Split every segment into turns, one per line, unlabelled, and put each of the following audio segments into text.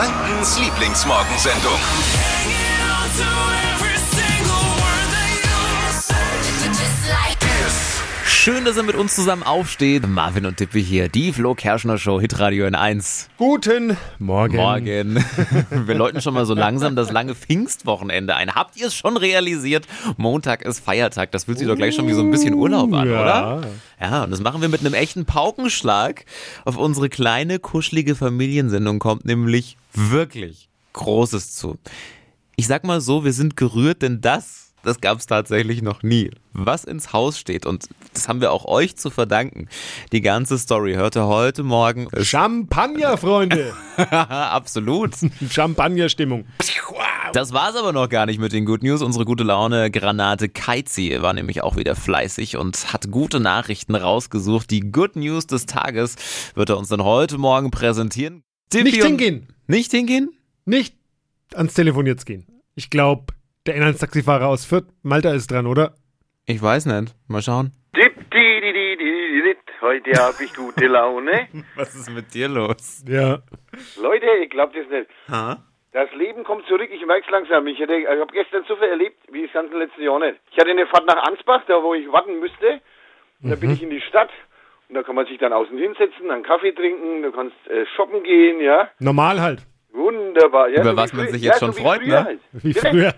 Frankens Lieblingsmorgensendung.
Schön, dass er mit uns zusammen aufsteht. Marvin und Dippe hier, die Flo Kerschner Show, Hitradio in 1.
Guten Morgen.
Morgen. Wir läuten schon mal so langsam das lange Pfingstwochenende ein. Habt ihr es schon realisiert? Montag ist Feiertag. Das fühlt sich doch gleich schon wie so ein bisschen Urlaub an,
ja.
oder? Ja, und das machen wir mit einem echten Paukenschlag. Auf unsere kleine, kuschelige Familiensendung kommt nämlich wirklich Großes zu. Ich sag mal so, wir sind gerührt, denn das das gab es tatsächlich noch nie. Was ins Haus steht, und das haben wir auch euch zu verdanken. Die ganze Story hörte heute Morgen.
Champagner, Freunde.
Absolut.
Champagner-Stimmung.
Das war's aber noch gar nicht mit den Good News. Unsere gute Laune Granate Keizi war nämlich auch wieder fleißig und hat gute Nachrichten rausgesucht. Die Good News des Tages wird er uns dann heute Morgen präsentieren. Tippi
Nicht hingehen.
Nicht hingehen?
Nicht ans Telefon jetzt gehen. Ich glaube, der Inlandstaxifahrer aus Fürth, Malta ist dran, oder?
Ich weiß nicht. Mal schauen.
Heute habe ich gute Laune.
Was ist mit dir los?
Ja.
Leute, ich glaube das nicht.
Ha?
Das Leben kommt zurück, ich merke es langsam. Ich, hätte- ich habe gestern so viel erlebt, wie das ganze letzte Jahr nicht. Ich hatte eine Fahrt nach Ansbach, da wo ich warten müsste. Und da bin ich in die Stadt. Und da kann man sich dann außen hinsetzen, einen Kaffee trinken, du kannst äh, shoppen gehen, ja.
Normal halt.
Wunderbar. Ja,
Über
wie
was man sich jetzt
ja,
schon
so
freut, ne?
Halt.
Wie früher.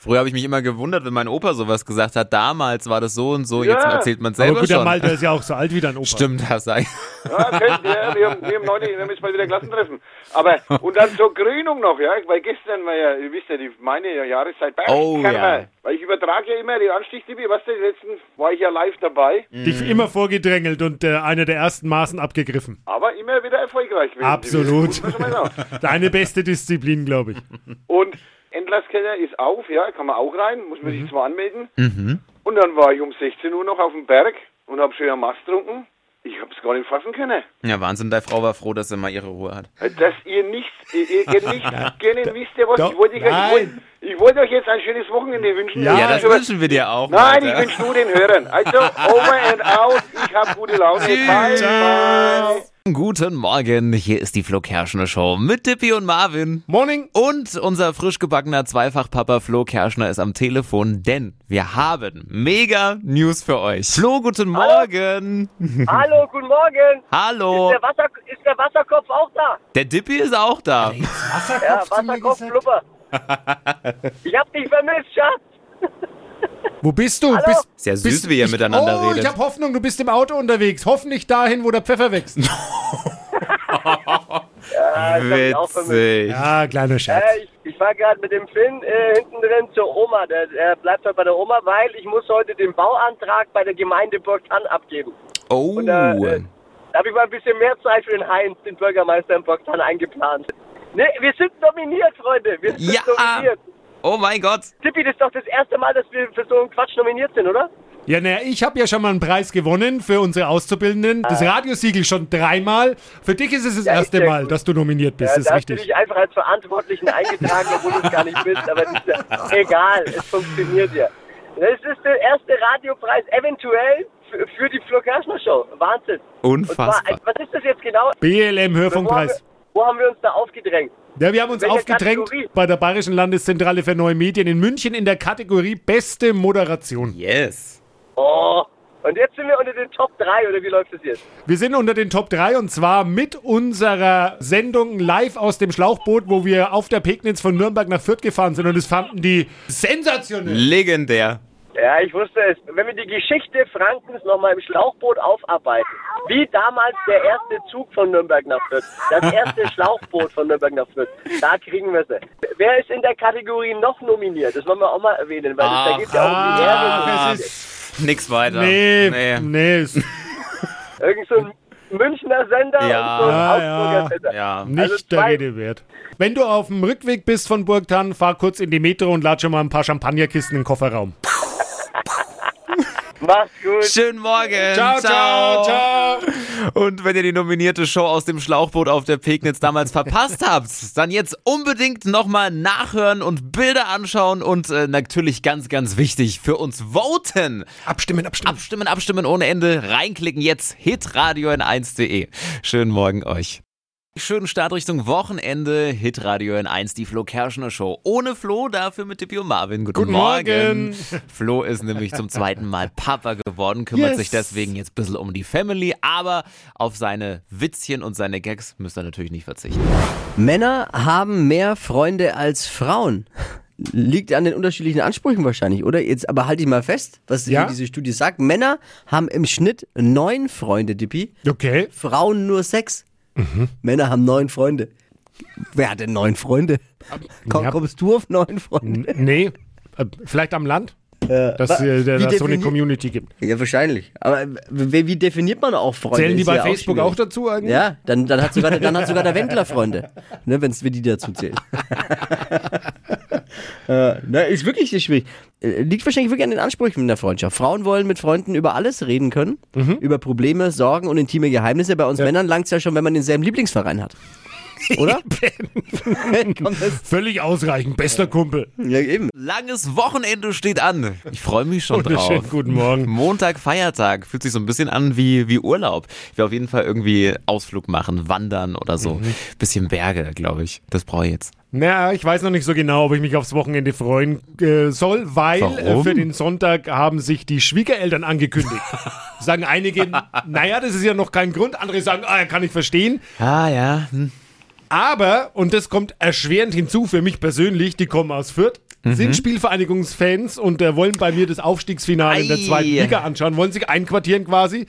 Früher habe ich mich immer gewundert, wenn mein Opa sowas gesagt hat. Damals war das so und so,
Ja.
jetzt erzählt man
Aber
selber
gut, der
schon.
Malta ist ja auch so alt wie dein Opa.
Stimmt, das sei.
Ja, könnt ihr, wir haben, wir haben haben jetzt mal wieder Klassentreffen. Aber, und dann zur Krönung noch, ja, weil gestern war ja, ihr wisst ja, die, meine ja, Jahreszeit bei
Oh, ja.
Weil ich übertrage ja immer die Anstichstippe, was die letzten, war ich ja live dabei,
Dich immer vorgedrängelt und äh, einer der ersten Maßen abgegriffen.
aber immer wieder erfolgreich.
Absolut. Deine beste Disziplin, glaube ich.
Und Entlasskeller ist auf, ja, kann man auch rein, muss man
Mhm.
sich zwar anmelden. Und dann war ich um 16 Uhr noch auf dem Berg und habe schön am Mast getrunken. Ich hab's gar nicht fassen können.
Ja, Wahnsinn, deine Frau war froh, dass sie mal ihre Ruhe hat.
Dass ihr nichts, ihr, ihr ihr nicht kennen, wisst ihr was?
Doch,
Ich wollte, euch, ich,
nein.
wollte, ich wollte euch jetzt ein schönes Wochenende wünschen.
Ja,
Ja,
Ich
das
wünsche-
wünschen wir dir auch.
Nein, ich
Alter.
wünsche nur den Hörern. Also, over and out. Ich habe gute Laune. Bye, bye.
Guten Morgen, hier ist die Flo Kerschner Show mit Tippi und Marvin.
Morning.
Und unser frisch gebackener Zweifachpapa Flo Kerschner ist am Telefon, denn wir haben mega News für euch. Flo, guten Morgen.
Hallo, guten Morgen.
Hallo.
Ist der, Wasser, ist der Wasserkopf auch da?
Der Dippi ist auch da.
Ja, Wasserkopf Blubber. ich hab dich vermisst, Schatz.
Wo bist du?
Hallo?
Bist,
Ist ja süß,
bist,
wie ihr
ich,
miteinander
oh,
redet.
ich habe Hoffnung, du bist im Auto unterwegs. Hoffentlich dahin, wo der Pfeffer wächst.
Ja.
Witzig.
Ja, kleiner Scherz.
Äh, ich, ich war gerade mit dem Finn äh, hinten drin zur Oma. Der, der bleibt heute bei der Oma, weil ich muss heute den Bauantrag bei der Gemeinde Burgtan abgeben.
Oh.
Und, äh, äh, da habe ich mal ein bisschen mehr Zeit für den Heinz, den Bürgermeister in Burgtan, eingeplant. Ne, wir sind nominiert, Freunde. Wir sind
Ja.
nominiert.
Oh mein Gott.
Tippi, das ist doch das erste Mal, dass wir für so einen Quatsch nominiert sind, oder?
Ja, naja, ich habe ja schon mal einen Preis gewonnen für unsere Auszubildenden. Das Radiosiegel schon dreimal. Für dich ist es das
Ja,
erste Mal, dass du nominiert bist.
Ja,
das ist richtig.
dich einfach als Verantwortlichen eingetragen, obwohl du es gar nicht bist, aber das ist ja egal, es funktioniert ja. Das ist der erste Radiopreis eventuell für, für die Flo Kerschner Show. Wahnsinn.
Unfassbar.
Zwar, was ist das jetzt genau?
BLM
Wo haben,
Hörfunkpreis.
wir, wo haben wir uns da aufgedrängt?
Ja, wir haben uns
Welche
aufgedrängt
Kategorie?
bei der Bayerischen Landeszentrale für neue Medien in München in der Kategorie Beste Moderation.
Yes.
Oh, und jetzt sind wir unter den Top 3, oder wie läuft das jetzt?
Wir sind unter den Top 3 und zwar mit unserer Sendung live aus dem Schlauchboot, wo wir auf der Pegnitz von Nürnberg nach Fürth gefahren sind und das fanden die sensationell.
Legendär.
Ja, ich wusste es. Wenn wir die Geschichte Frankens nochmal im Schlauchboot aufarbeiten, wie damals der erste Zug von Nürnberg nach Fürth, das erste Schlauchboot von Nürnberg nach Fürth, da kriegen wir sie. Wer ist in der Kategorie noch nominiert? Das wollen wir auch mal erwähnen, weil das, da geht ja um die
Ah,
Ehre.
ist,
Nix weiter.
nee,
Nee.
nee, ist
Irgend so ein Münchner Sender
Ja.
und so ein
Ja,
Augsburger
ja.
Sender.
Ja.
nicht
Also
der
zwei-
Rede wert. Wenn du auf dem Rückweg bist von Burgtan, fahr kurz in die Metro und lad schon mal ein paar Champagnerkisten in den Kofferraum.
Mach's gut.
Schönen Morgen.
Ciao, ciao, ciao.
Und wenn ihr die nominierte Show aus dem Schlauchboot auf der Pegnitz damals verpasst habt, dann jetzt unbedingt nochmal nachhören und Bilder anschauen und äh, natürlich ganz, ganz wichtig für uns voten.
Abstimmen, abstimmen.
Abstimmen, abstimmen ohne Ende. Reinklicken jetzt hitradio in 1.de. Schönen Morgen euch. Schönen Start Richtung Wochenende. Hitradio in 1, die Flo Kerschner Show. Ohne Flo, dafür mit Tippi und Marvin. Guten,
Guten Morgen.
Flo ist nämlich zum zweiten Mal Papa geworden, kümmert
Yes.
sich deswegen jetzt ein bisschen um die Family, aber auf seine Witzchen und seine Gags müsst ihr natürlich nicht verzichten.
Männer haben mehr Freunde als Frauen. Liegt an den unterschiedlichen Ansprüchen wahrscheinlich, oder? Jetzt aber halt dich mal fest, was
Ja?
hier diese Studie sagt. Männer haben im Schnitt neun Freunde, Dippi.
Okay.
Frauen nur sechs. Männer haben neun Freunde. Wer hat denn neun Freunde? Komm,
ja.
Kommst du auf neun Freunde?
N- Nee. Äh, Vielleicht am Land, dass
wa-
äh, so eine Community gibt.
Ja, wahrscheinlich. Aber wie, wie definiert man auch Freunde?
Zählen die bei Facebook
schwierig.
auch dazu eigentlich?
Ja, dann, dann, hat sogar, dann hat sogar der Wendler Freunde, ne, wenn es wir die dazu zählen. äh, na, ist wirklich sehr schwierig. Äh, Liegt wahrscheinlich wirklich an den Ansprüchen in der Freundschaft. Frauen wollen mit Freunden über alles reden können, über Probleme, Sorgen und intime Geheimnisse. Bei uns Männern langt es ja schon, wenn man denselben Lieblingsverein hat. Oder?
Völlig ausreichend. Bester Kumpel.
Ja, eben.
Langes Wochenende steht an. Ich freue mich schon drauf.
Guten Morgen.
Montag, Feiertag. Fühlt sich so ein bisschen an wie, wie Urlaub. Ich will auf jeden Fall irgendwie Ausflug machen, wandern oder so.
Mhm.
Bisschen Berge, glaube ich. Das brauche ich jetzt.
Na, ich weiß noch nicht so genau, ob ich mich aufs Wochenende freuen äh, soll, weil äh,
Warum?
für den Sonntag haben sich die Schwiegereltern angekündigt. sagen einige, naja, das ist ja noch kein Grund. Andere sagen, ah, kann ich verstehen.
Ah, ja. Hm.
Aber, und das kommt erschwerend hinzu für mich persönlich, die kommen aus Fürth,
Mhm.
sind Spielvereinigungsfans und äh, wollen bei mir das Aufstiegsfinale in der
Ei.
zweiten Liga anschauen, wollen sich einquartieren quasi.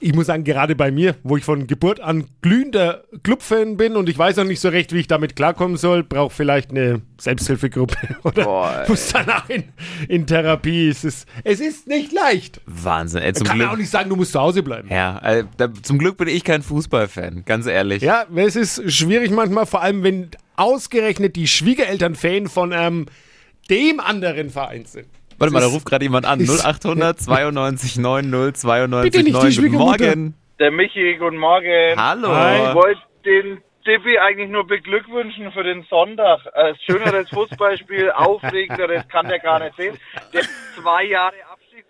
Ich muss sagen, gerade bei mir, wo ich von Geburt an glühender Clubfan bin und ich weiß noch nicht so recht, wie ich damit klarkommen soll, brauche vielleicht eine Selbsthilfegruppe oder
Boah,
muss danach in, in Therapie. Es ist, es ist nicht leicht.
Wahnsinn. Ey, zum
Kann
Glück.
auch nicht sagen, du musst zu Hause bleiben.
Ja, äh, da, zum Glück bin ich kein Fußballfan, ganz ehrlich.
Ja, es ist schwierig manchmal, vor allem wenn ausgerechnet die Schwiegereltern Fan von ähm, dem anderen Verein sind.
Warte mal, da
ist-
ruft gerade jemand an.
ist-
0800 92 90 92
Bitte nicht die
9. Guten. Morgen.
Der Michi, guten Morgen.
Hallo.
Hi.
Ich wollte den Tippi eigentlich nur beglückwünschen für den Sonntag. Äh, schöneres Fußballspiel, aufregenderes kann der gar nicht sehen. Der hat zwei Jahre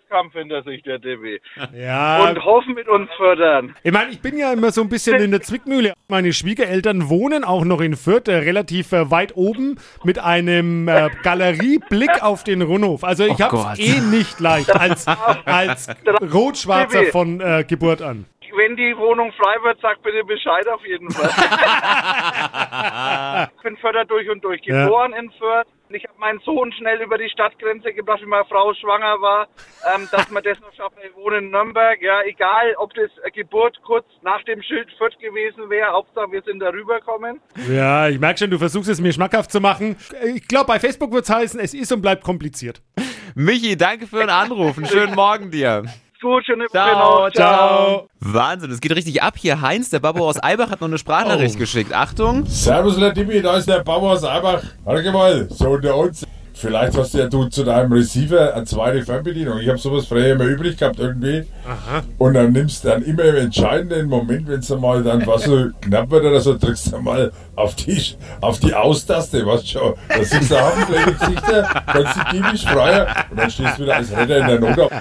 Abstiegskampf hinter sich, der Tippi.
Ja,
Und hoffen mit uns fördern.
ich meine, ich bin ja immer so ein bisschen in der Zwickmühle. Meine Schwiegereltern wohnen auch noch in Fürth, äh, relativ äh, weit oben, mit einem äh, Galerieblick auf den Rundhof. Also ich
Oh
hab's
Gott.
eh nicht leicht als, als Rot-Schwarzer von äh, Geburt an.
Wenn die Wohnung frei wird, sag bitte Bescheid auf jeden Fall. ich bin Förder durch und durch.
Ja.
Geboren in Fürth. Ich habe meinen Sohn schnell über die Stadtgrenze gebracht, wie meine Frau schwanger war, ähm, dass man das noch schafft. Ich wohne in Nürnberg. Ja, egal, ob das Geburt kurz nach dem Schild Fürth gewesen wäre. Hauptsache, wir sind da rübergekommen.
Ja, ich merke schon, du versuchst es mir schmackhaft zu machen. Ich glaube, bei Facebook wird's heißen, es ist und bleibt kompliziert.
Michi, danke für den Anruf. Einen schönen Morgen dir.
Gut, schöne Woche
Ciao,
noch.
ciao. Wahnsinn, es geht richtig ab hier. Heinz, der Babbo aus Eibach, hat noch eine Sprachnachricht
Oh.
geschickt. Achtung.
Servus, Ladimi, da ist der Bauer aus Eibach. Warte mal, so unter uns. Vielleicht hast ja du zu deinem Receiver eine zweite Fernbedienung. Ich habe sowas früher immer übrig gehabt irgendwie. Und dann nimmst du dann immer im entscheidenden Moment, wenn es mal dann was so knapp wird oder so, drückst du mal auf die, auf die Austaste, weißt du schon. Da siehst du Hafenpläne Gesichter, kannst du die nicht freier und dann stehst du wieder als Retter in der Not auf.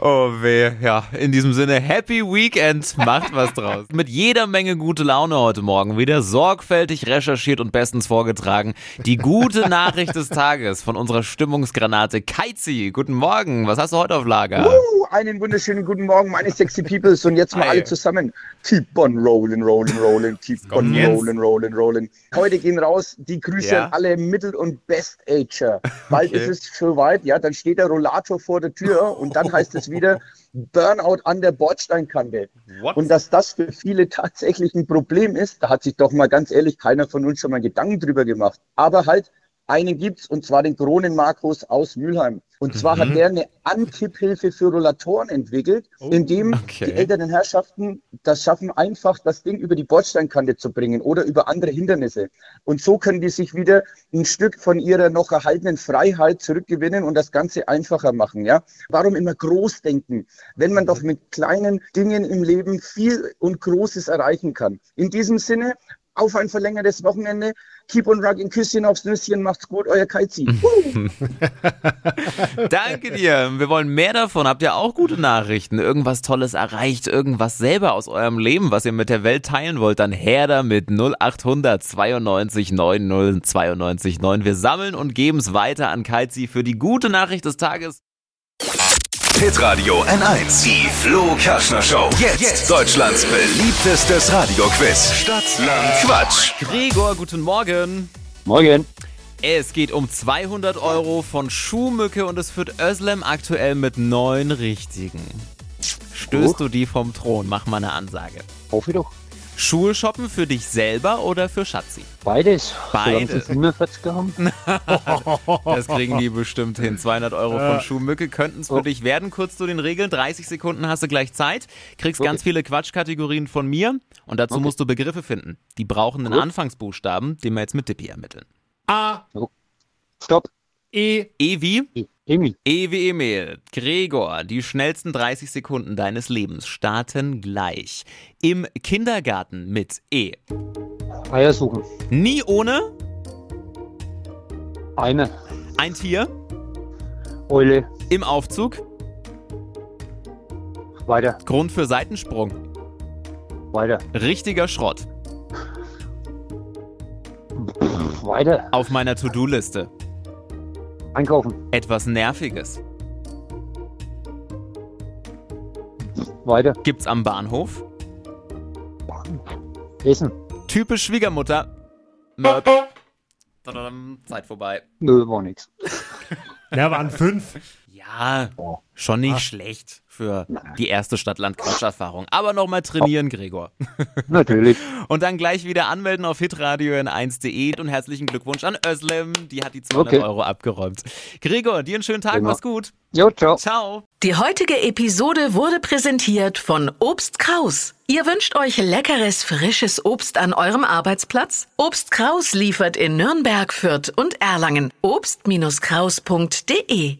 Oh weh, ja, in diesem Sinne, Happy Weekend, macht was draus. Mit jeder Menge gute Laune heute Morgen wieder sorgfältig recherchiert und bestens vorgetragen. Die gute Nachricht des Tages von unserer Stimmungsgranate Keizi. Guten Morgen, was hast du heute auf Lager?
Uh, einen wunderschönen guten Morgen, meine sexy Peoples. Und jetzt mal
Hi.
alle zusammen. Keep on rolling, rolling, rolling, keep on
jetzt.
rolling, rolling, rolling. Heute gehen raus die Grüße
Ja.
an alle Mittel- und Best-Ager. Bald
Okay.
ist es soweit, ja, dann steht der Rollator vor der Tür und dann heißt es wieder Burnout an der Bordsteinkante.
What?
Und dass das für viele tatsächlich ein Problem ist, da hat sich doch mal ganz ehrlich keiner von uns schon mal Gedanken drüber gemacht. Aber halt, einen gibt's und zwar den Kronen-Markus aus Mülheim. Und zwar
Mhm.
hat der eine Antipphilfe für Rollatoren entwickelt, indem
Oh, okay.
die älteren Herrschaften das schaffen, einfach das Ding über die Bordsteinkante zu bringen oder über andere Hindernisse. Und so können die sich wieder ein Stück von ihrer noch erhaltenen Freiheit zurückgewinnen und das Ganze einfacher machen. Ja? Warum immer groß denken, wenn man doch mit kleinen Dingen im Leben viel und Großes erreichen kann? In diesem Sinne, auf ein verlängertes Wochenende. Keep on rocking, Küsschen aufs Nüsschen, macht's gut, euer Kaizi.
Danke dir. Wir wollen mehr davon. Habt ihr auch gute Nachrichten? Irgendwas Tolles erreicht? Irgendwas selber aus eurem Leben, was ihr mit der Welt teilen wollt? Dann her damit 0800 92 90 92 9. Wir sammeln und geben es weiter an Kaizi für die gute Nachricht des Tages.
Hitradio N1. Die Flo Kaschner Show. Jetzt, Deutschlands beliebtestes Radioquiz. Stadt, Land, Quatsch.
Gregor, guten Morgen.
Morgen.
Es geht um 200 Euro von Schuhmücke und es führt Özlem aktuell mit neun richtigen. Stößt du die vom Thron? Mach mal eine Ansage.
Hoffe doch.
Schuhe shoppen für dich selber oder für Schatzi?
Beides.
Beides.
Solange sie 45 haben.
Das kriegen die bestimmt hin. 200 Euro von Schuhmücke könnten es für
Oh.
dich werden. Kurz zu den Regeln. 30 Sekunden hast du gleich Zeit. Kriegst
Okay.
ganz viele Quatschkategorien von mir. Und dazu
Okay.
musst du Begriffe finden. Die brauchen einen
Gut.
Anfangsbuchstaben, den wir jetzt mit Dippi ermitteln.
A,
Stopp.
E,
E wie?
Emil.
E wie Emil. Gregor, die schnellsten 30 Sekunden deines Lebens starten gleich. Im Kindergarten mit E.
Eier suchen.
Nie ohne
Eine.
ein Tier.
Eule.
Im Aufzug.
Weiter.
Grund für Seitensprung.
Weiter.
Richtiger Schrott.
Weiter.
Auf meiner To-Do-Liste.
Einkaufen.
Etwas Nerviges.
Weiter.
Gibt's am Bahnhof.
Essen.
Typisch Schwiegermutter. Möp. Zeit vorbei.
Nö, war nix.
ja, waren fünf.
Ja, schon nicht schlecht für die erste Stadt-Land-Quatsch-Erfahrung. Aber nochmal trainieren, Gregor.
Natürlich.
Und dann gleich wieder anmelden auf hitradio n1.de und herzlichen Glückwunsch an Özlem. Die hat die 200
Okay.
Euro abgeräumt. Gregor, dir einen schönen Tag,
Genau.
mach's gut.
Jo, ciao.
Ciao.
Die heutige Episode wurde präsentiert von Obst Kraus. Ihr wünscht euch leckeres, frisches Obst an eurem Arbeitsplatz? Obst Kraus liefert in Nürnberg, Fürth und Erlangen. Obst-Kraus.de